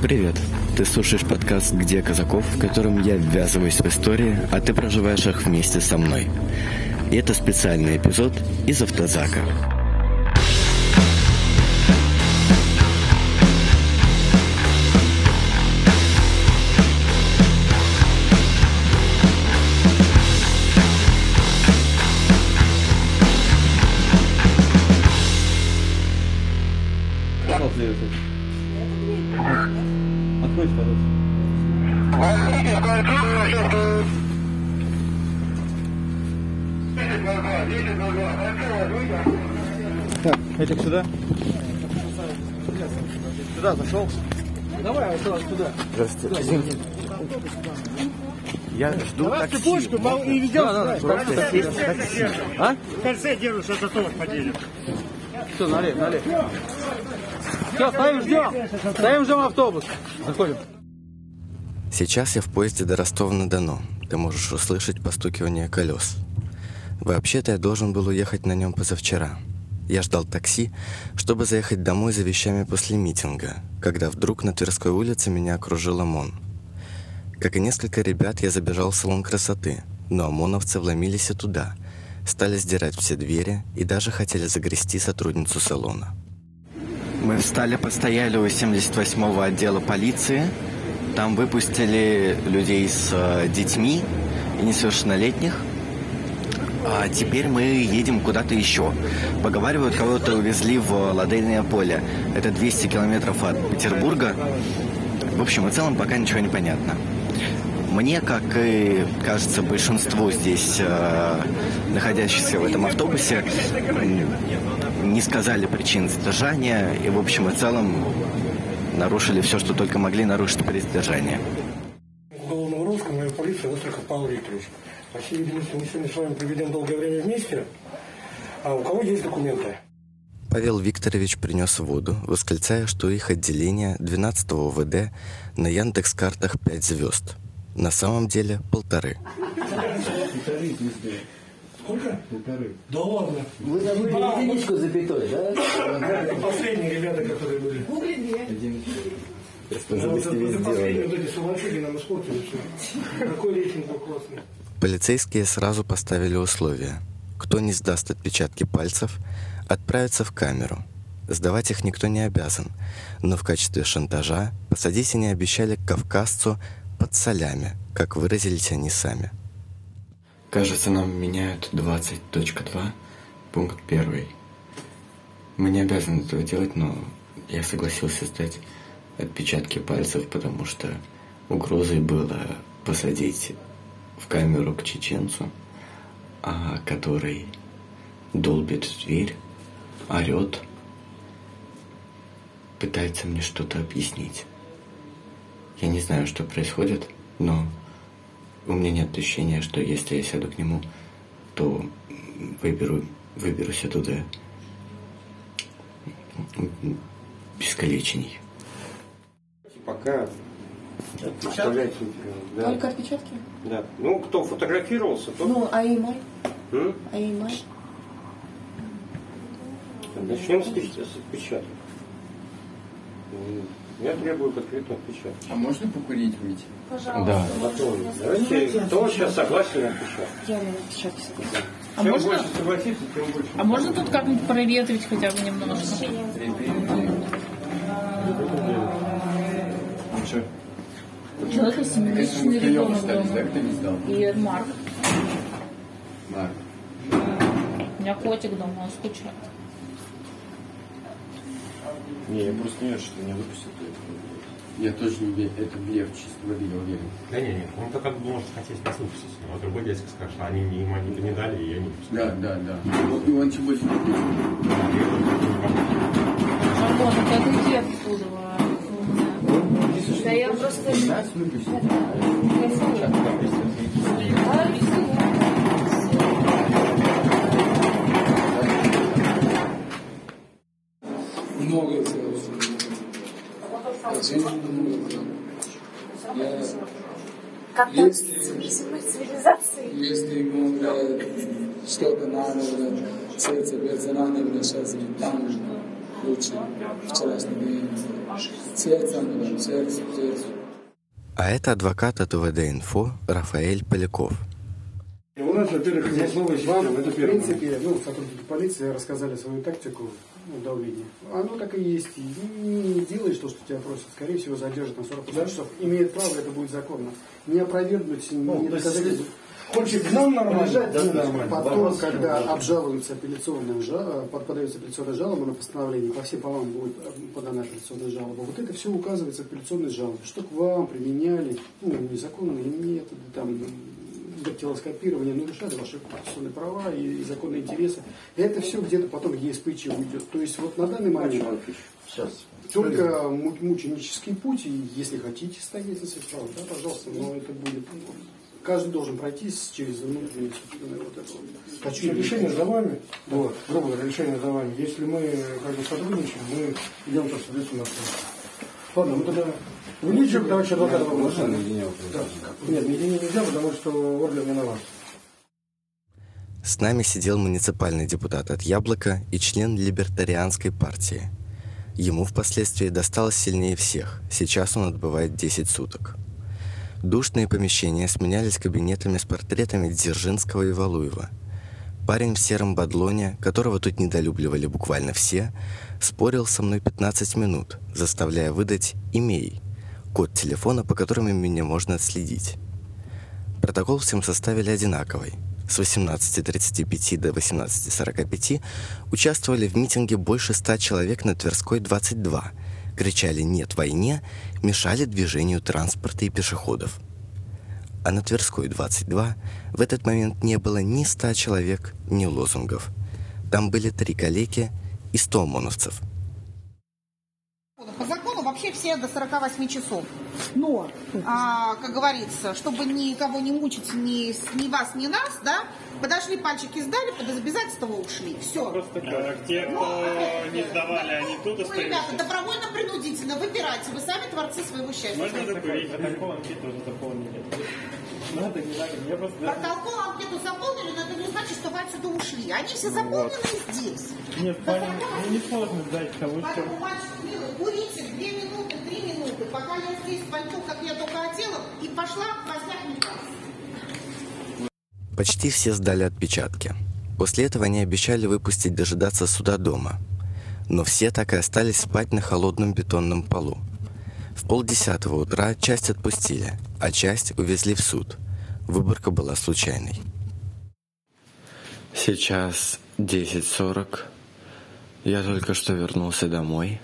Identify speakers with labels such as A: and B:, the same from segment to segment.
A: Привет! Ты слушаешь подкаст «Где Казаков», в котором я ввязываюсь в истории, а ты проживаешь их вместе со мной. И это специальный эпизод из автозака.
B: Откройте, пожалуйста. Так, этих сюда. Сюда зашел. Давай, вот сюда, сюда.
A: Здравствуйте. Извините. Я жду
B: Давай
A: такси.
B: цепочку мол, и ведем
A: Да, да,
B: сюда.
A: да,
B: Такси,
A: такси,
B: такси.
A: А?
B: В кольце держу, что это тоже поделим.
C: Все, налей, налей. Все, стоим, ждем. Стоим, ждем автобус. Заходим.
A: Сейчас я в поезде до Ростова-на-Дону. Ты можешь услышать постукивание колес. Вообще-то я должен был уехать на нем позавчера. Я ждал такси, чтобы заехать домой за вещами после митинга, когда вдруг на Тверской улице меня окружил ОМОН. Как и несколько ребят, я забежал в салон красоты, но ОМОНовцы вломились и туда, стали сдирать все двери и даже хотели загрести сотрудницу салона. Мы встали, постояли у 78-го отдела полиции. Там выпустили людей с э, детьми и несовершеннолетних. А теперь мы едем куда-то еще. Поговаривают, кого-то увезли в Ладейное поле. Это 200 километров от Петербурга. В общем и целом пока ничего не понятно. Мне, как и, кажется, большинству здесь э, находящихся в этом автобусе, не сказали причин задержания и, в общем и целом, нарушили все, что только могли нарушить при задержании.
D: уголовного розыска моя полиция Остриков Павел Викторович. По всей видимости, мы сегодня с вами проведем долгое время вместе. А у кого есть документы?
A: Павел Викторович принес воду, восклицая, что их отделение 12-го ВД на Яндекс-картах 5 звезд. На самом деле полторы.
D: Сколько? Да ладно.
E: Вы забыли единичку с запятой, да?
D: Это последние ребята, которые были.
A: Уже
D: Вот,
A: быстрее
D: это последние
A: сделали.
D: вот эти сумасшедшие нам испортили все. Какой рейтинг был классный.
A: Полицейские сразу поставили условия. Кто не сдаст отпечатки пальцев, отправится в камеру. Сдавать их никто не обязан, но в качестве шантажа посадить они обещали кавказцу под солями, как выразились они сами. Кажется, нам меняют 20.2, пункт 1. Мы не обязаны этого делать, но я согласился сдать отпечатки пальцев, потому что угрозой было посадить в камеру к чеченцу, а который долбит в дверь, орет, пытается мне что-то объяснить. Я не знаю, что происходит, но у меня нет ощущения, что если я сяду к нему, то выберу, выберусь оттуда бескалечений.
F: Пока оставляйте. Да.
G: Только отпечатки?
F: да. Ну, кто фотографировался, тот...
G: Ну, а?
F: М?
G: А имя?
F: Начнем с печ- с отпечаток. М, Я требую конкретно отпечаток.
E: А можно покурить выйти?
A: Да.
F: Потом, давайте, кто сейчас согласен на отпечаток?
G: Я на отпечатки согласна.
H: А
F: Чем
H: можно,
F: больше согласится, тем больше.
H: а можно тут как-нибудь проветрить хотя бы немножко?
E: Ну что,
H: У человека семимесячный ребенок дома. И Марк.
E: Марк.
H: У меня котик дома, он скучает.
I: Не, я просто не верю, что не выпустят.
E: Я тоже не верю, это блеф чисто воды, я уверен.
I: Да не, не, он только думал, что хотели нас выпустить. А другой дядька скажет, что они не, им они не дали, и я не выпустил.
E: Да, да, да. Вот и он чего себе
H: Шарлот, ты отойди отсюда. Да я просто...
E: Нас выпустил.
J: много Я,
G: Как
J: Если-
G: цивилизации?
J: если ему говорят, что-то надо, сердце берется надо, сейчас там. лучше вчерашними сердцем, сердцем, сердцем.
A: А это адвокат от УВД-инфо Рафаэль Поляков.
D: Нас, во-первых, замысловая система,
K: Вам,
D: это
K: в
D: первое.
K: принципе, ну, сотрудники полиции рассказали свою тактику ну, давления. Оно так и есть. И не делаешь то, что тебя просят. Скорее всего, задержат на 48 часов. Имеет право, это будет законно. Не опровергнуть,
D: Ну,
K: не доказать.
D: если хочет к нам нормально, да, нормально.
K: Потом, когда
D: Да.
K: обжалуется апелляционная жалоба, подается апелляционная жалоба на постановление, по всем полам будет э, подана апелляционная жалоба. Вот это все указывается в апелляционной жалобе, что к вам применяли ну, незаконные методы, там, дактилоскопирование, нарушали ваши конституционные права и, и законные интересы. Это все где-то потом ЕСПЧ уйдет. То есть вот на данный момент
F: Сейчас.
K: только му- мученический путь, и если хотите стоять на своих правах, да, пожалуйста, но это будет, ну, каждый должен пройти через внутреннее искусственное вот это вот.
D: Значит, решение за вами, вот, грубо говоря, решение за вами. Если мы как бы сотрудничаем, мы идем по соответственно Ладно, мы тогда увеличим, товарищ адвокат, вопрос. Да. Нет, наедине нельзя, потому что ордер виноват.
A: С нами сидел муниципальный депутат от «Яблока» и член либертарианской партии. Ему впоследствии досталось сильнее всех. Сейчас он отбывает 10 суток. Душные помещения сменялись кабинетами с портретами Дзержинского и Валуева. Парень в сером бадлоне, которого тут недолюбливали буквально все, спорил со мной 15 минут, заставляя выдать имей, код телефона, по которому меня можно отследить. Протокол всем составили одинаковый. С 18.35 до 18.45 участвовали в митинге больше ста человек на Тверской 22, кричали «нет войне», мешали движению транспорта и пешеходов. А на Тверской 22 в этот момент не было ни ста человек, ни лозунгов. Там были три калеки и сто ОМОНовцев –
L: вообще все до 48 часов. Но, а, как говорится, чтобы никого не мучить, ни, с- ни вас, ни нас, да, подошли, пальчики сдали, под обязательство ушли. Все.
B: Просто так. Те, кто не сдавали, они тут
L: Вы,
B: остаются.
L: ребята, добровольно-принудительно выбирайте. Вы сами творцы своего счастья.
B: Можно закурить? Протокол анкету уже заполнили. Надо, не надо. Я просто...
L: Протокол анкету заполнили, но это не значит, что вы отсюда ушли. Они все заполнены здесь.
B: Нет, парень, ну не сложно сдать кого
L: Поэтому, мальчик, милый, курите две минуты, минуты, пока я здесь пойду, как я только одела, и пошла возня кликаться.
A: Почти все сдали отпечатки. После этого они обещали выпустить дожидаться суда дома. Но все так и остались спать на холодном бетонном полу. В полдесятого утра часть отпустили, а часть увезли в суд. Выборка была случайной. Сейчас 10.40. Я только что вернулся домой.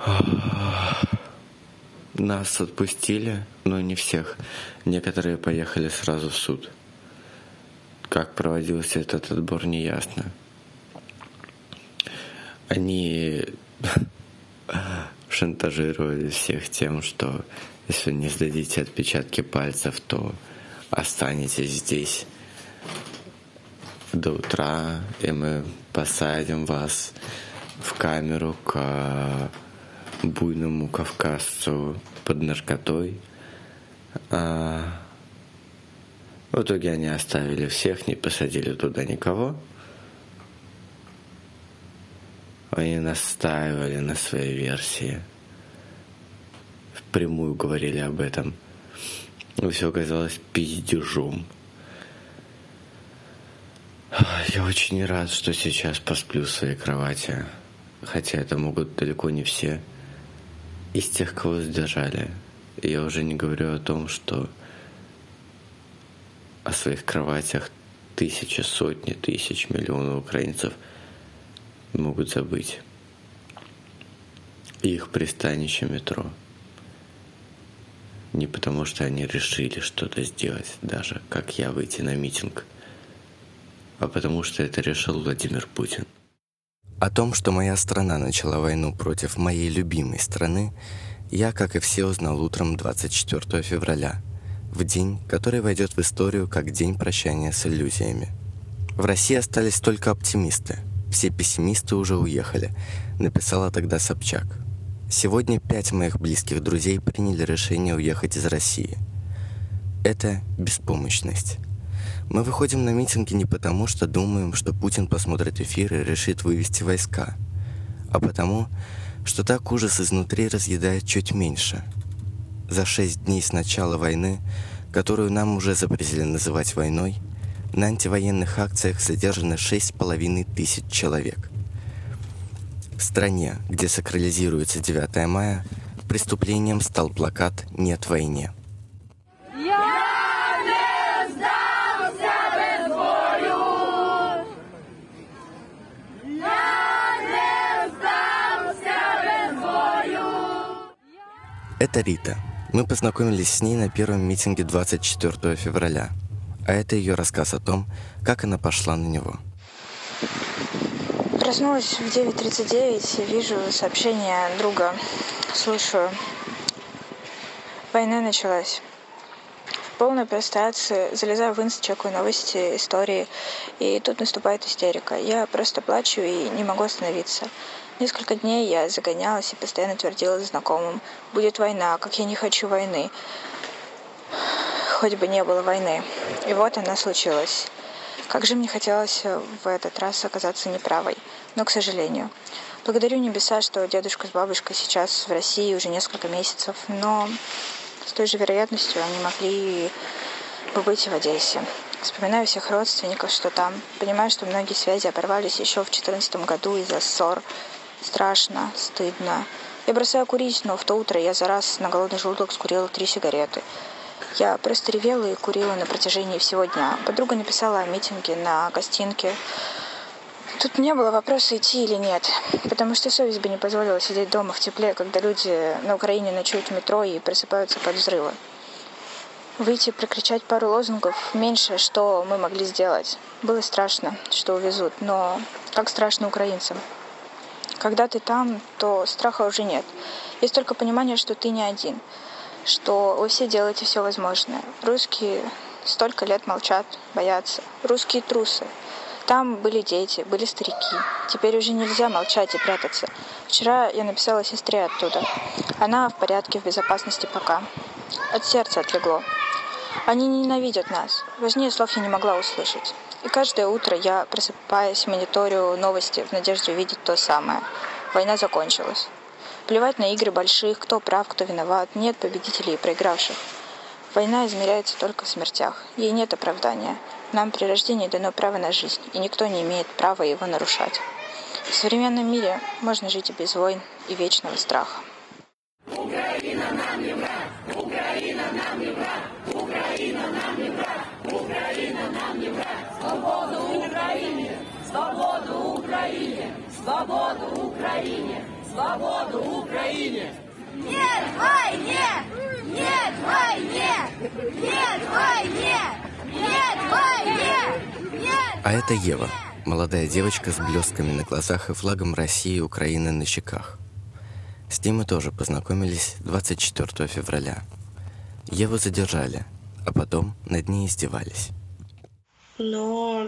A: Нас отпустили, но не всех. Некоторые поехали сразу в суд. Как проводился этот отбор, не ясно. Они шантажировали всех тем, что если не сдадите отпечатки пальцев, то останетесь здесь до утра, и мы посадим вас в камеру к буйному кавказцу под наркотой. А в итоге они оставили всех, не посадили туда никого. Они настаивали на своей версии. Впрямую говорили об этом. И все казалось пиздежом. Я очень рад, что сейчас посплю в своей кровати. Хотя это могут далеко не все. Из тех, кого задержали. Я уже не говорю о том, что о своих кроватях тысячи, сотни тысяч, миллионов украинцев могут забыть. Их пристанище метро. Не потому, что они решили что-то сделать, даже как я выйти на митинг, а потому что это решил Владимир Путин. О том, что моя страна начала войну против моей любимой страны, я, как и все, узнал утром 24 февраля, в день, который войдет в историю как день прощания с иллюзиями. В России остались только оптимисты. Все пессимисты уже уехали, написала тогда Собчак. Сегодня пять моих близких друзей приняли решение уехать из России. Это беспомощность. Мы выходим на митинги не потому, что думаем, что Путин посмотрит эфир и решит вывести войска, а потому, что так ужас изнутри разъедает чуть меньше. За шесть дней с начала войны, которую нам уже запретили называть войной, на антивоенных акциях задержаны шесть с половиной тысяч человек. В стране, где сакрализируется 9 мая, преступлением стал плакат «Нет войне». Это Рита. Мы познакомились с ней на первом митинге 24 февраля. А это ее рассказ о том, как она пошла на него.
M: Проснулась в 9.39 и вижу сообщение друга. Слушаю. Война началась. В полной прострации залезаю в инст, чекаю новости, истории, и тут наступает истерика. Я просто плачу и не могу остановиться. Несколько дней я загонялась и постоянно твердила знакомым. Будет война, как я не хочу войны. Хоть бы не было войны. И вот она случилась. Как же мне хотелось в этот раз оказаться неправой. Но, к сожалению. Благодарю небеса, что дедушка с бабушкой сейчас в России уже несколько месяцев, но с той же вероятностью они могли бы быть в Одессе. Вспоминаю всех родственников, что там. Понимаю, что многие связи оборвались еще в 2014 году из-за ссор. Страшно, стыдно. Я бросаю курить, но в то утро я за раз на голодный желудок скурила три сигареты. Я просто ревела и курила на протяжении всего дня. Подруга написала о митинге на гостинке. Тут не было вопроса, идти или нет, потому что совесть бы не позволила сидеть дома в тепле, когда люди на Украине ночуют в метро и просыпаются под взрывы. Выйти, прокричать пару лозунгов – меньше, что мы могли сделать. Было страшно, что увезут, но как страшно украинцам. Когда ты там, то страха уже нет. Есть только понимание, что ты не один, что вы все делаете все возможное. Русские столько лет молчат, боятся. Русские трусы. Там были дети, были старики. Теперь уже нельзя молчать и прятаться. Вчера я написала сестре оттуда. Она в порядке, в безопасности пока. От сердца отлегло. Они ненавидят нас. Важнее слов я не могла услышать. И каждое утро я, просыпаясь, мониторю новости в надежде увидеть то самое. Война закончилась. Плевать на игры больших, кто прав, кто виноват. Нет победителей и проигравших. Война измеряется только в смертях. Ей нет оправдания. Нам при рождении дано право на жизнь, и никто не имеет права его нарушать. В современном мире можно жить и без войн, и вечного страха.
N: Украина нам не враг! Украина нам не враг! Украина нам не враг! Украина нам не враг! Свободу Украине! Свободу Украине! Свободу Украине! Свободу Украине! Нет войне! Нет войне! Нет войне!
A: А это Ева, молодая девочка с блестками на глазах и флагом России и Украины на щеках. С ней мы тоже познакомились 24 февраля. Еву задержали, а потом над ней издевались.
O: Но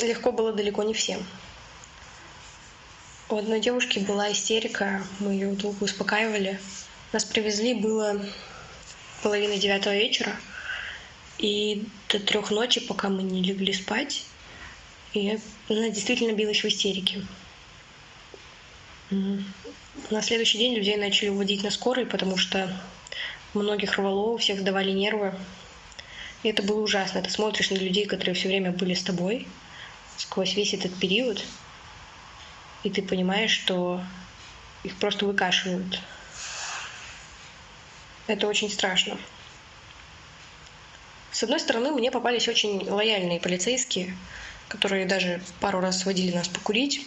O: легко было далеко не всем. У одной девушки была истерика, мы ее долго успокаивали. Нас привезли, было половина девятого вечера, и до трех ночи, пока мы не легли спать, и она действительно билась в истерике. На следующий день людей начали уводить на скорой, потому что многих рвало, у всех сдавали нервы. И это было ужасно. Ты смотришь на людей, которые все время были с тобой сквозь весь этот период, и ты понимаешь, что их просто выкашивают. Это очень страшно. С одной стороны, мне попались очень лояльные полицейские, которые даже пару раз сводили нас покурить.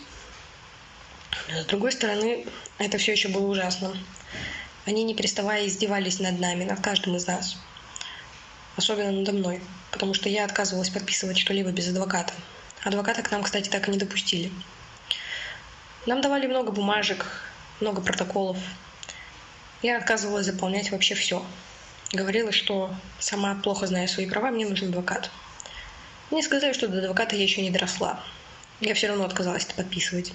O: С другой стороны, это все еще было ужасно. Они, не переставая, издевались над нами, над каждым из нас. Особенно надо мной, потому что я отказывалась подписывать что-либо без адвоката. Адвоката к нам, кстати, так и не допустили. Нам давали много бумажек, много протоколов. Я отказывалась заполнять вообще все. Говорила, что сама плохо знаю свои права, мне нужен адвокат. Мне сказали, что до адвоката я еще не доросла. Я все равно отказалась это подписывать.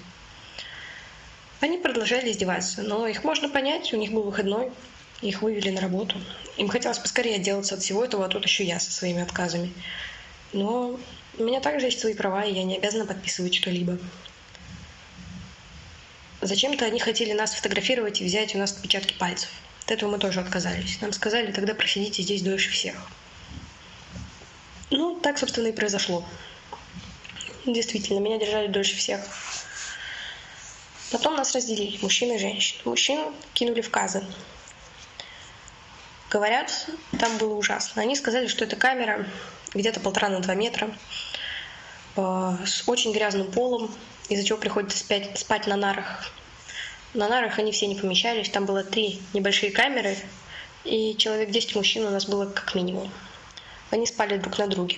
O: Они продолжали издеваться, но их можно понять, у них был выходной, их вывели на работу. Им хотелось поскорее отделаться от всего этого, а тут еще я со своими отказами. Но у меня также есть свои права, и я не обязана подписывать что-либо. Зачем-то они хотели нас фотографировать и взять у нас отпечатки пальцев. От этого мы тоже отказались. Нам сказали, тогда просидите здесь дольше всех. Ну, так, собственно, и произошло. Действительно, меня держали дольше всех. Потом нас разделили, мужчин и женщин. Мужчин кинули в казы. Говорят, там было ужасно. Они сказали, что эта камера где-то полтора на два метра, э, с очень грязным полом, из-за чего приходится спать, спать на нарах. На нарах они все не помещались, там было три небольшие камеры, и человек 10 мужчин у нас было как минимум. Они спали друг на друге.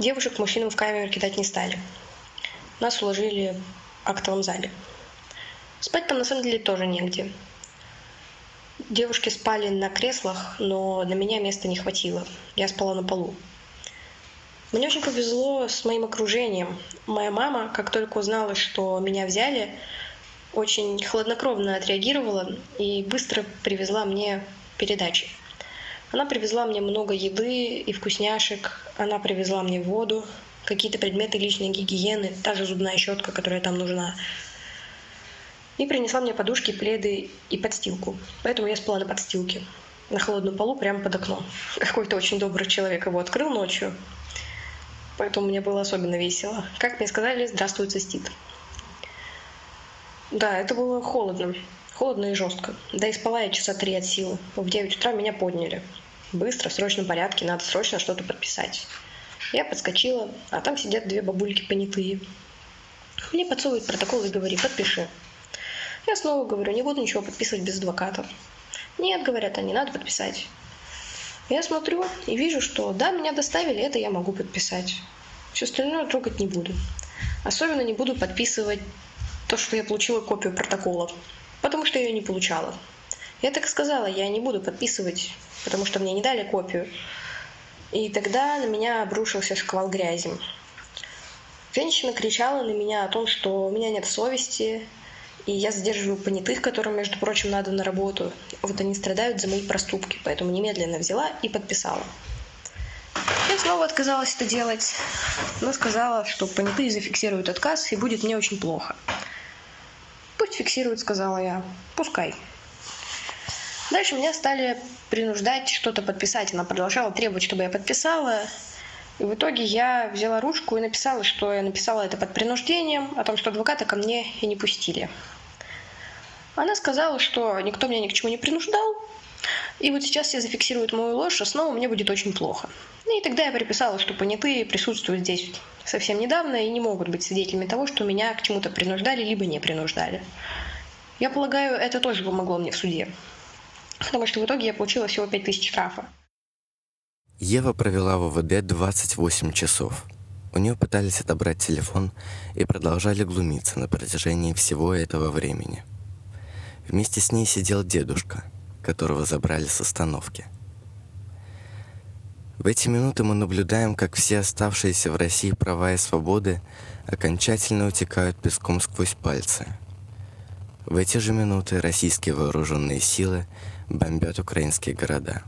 O: Девушек мужчинам в камеру кидать не стали. Нас уложили в актовом зале. Спать там на самом деле тоже негде. Девушки спали на креслах, но для меня места не хватило. Я спала на полу. Мне очень повезло с моим окружением. Моя мама, как только узнала, что меня взяли, очень хладнокровно отреагировала и быстро привезла мне передачи. Она привезла мне много еды и вкусняшек, она привезла мне воду, какие-то предметы личной гигиены, та же зубная щетка, которая там нужна. И принесла мне подушки, пледы и подстилку. Поэтому я спала на подстилке, на холодном полу, прямо под окном. Какой-то очень добрый человек его открыл ночью, поэтому мне было особенно весело. Как мне сказали, здравствуй, цистит. Да, это было холодно. Холодно и жестко. Да и спала я часа три от силы. В 9 утра меня подняли. Быстро, в срочном порядке, надо срочно что-то подписать. Я подскочила, а там сидят две бабульки понятые. Мне подсовывают протокол и говорит, подпиши. Я снова говорю, не буду ничего подписывать без адвоката. Нет, говорят они, надо подписать. Я смотрю и вижу, что да, меня доставили, это я могу подписать. Все остальное трогать не буду. Особенно не буду подписывать то, что я получила копию протокола, потому что я ее не получала. Я так сказала, я не буду подписывать, потому что мне не дали копию. И тогда на меня обрушился шквал грязи. Женщина кричала на меня о том, что у меня нет совести, и я задерживаю понятых, которым, между прочим, надо на работу. Вот они страдают за мои проступки, поэтому немедленно взяла и подписала. Я снова отказалась это делать, но сказала, что понятые зафиксируют отказ, и будет мне очень плохо. Пусть фиксируют, сказала я. Пускай. Дальше меня стали принуждать что-то подписать. Она продолжала требовать, чтобы я подписала. И в итоге я взяла ручку и написала, что я написала это под принуждением, о том, что адвоката ко мне и не пустили. Она сказала, что никто меня ни к чему не принуждал, и вот сейчас все зафиксируют мою ложь, а снова мне будет очень плохо. И тогда я приписала, что понятые присутствуют здесь совсем недавно и не могут быть свидетелями того, что меня к чему-то принуждали, либо не принуждали. Я полагаю, это тоже помогло мне в суде. Потому что в итоге я получила всего 5000 штрафа.
A: Ева провела в ОВД 28 часов. У нее пытались отобрать телефон и продолжали глумиться на протяжении всего этого времени. Вместе с ней сидел дедушка, которого забрали с остановки. В эти минуты мы наблюдаем, как все оставшиеся в России права и свободы окончательно утекают песком сквозь пальцы. В эти же минуты российские вооруженные силы бомбят украинские города.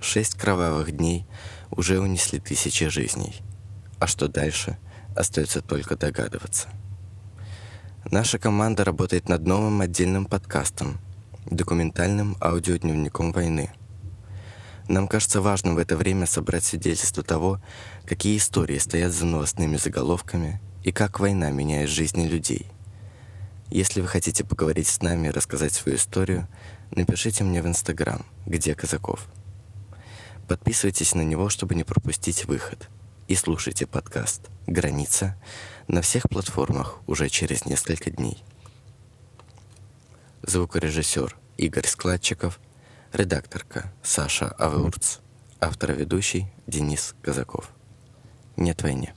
A: Шесть кровавых дней уже унесли тысячи жизней. А что дальше, остается только догадываться. Наша команда работает над новым отдельным подкастом, документальным аудиодневником войны – нам кажется важным в это время собрать свидетельство того, какие истории стоят за новостными заголовками и как война меняет жизни людей. Если вы хотите поговорить с нами и рассказать свою историю, напишите мне в Инстаграм, где Казаков. Подписывайтесь на него, чтобы не пропустить выход. И слушайте подкаст «Граница» на всех платформах уже через несколько дней. Звукорежиссер Игорь Складчиков – Редакторка Саша Авеурц. Автор-ведущий Денис Казаков. Нет войне.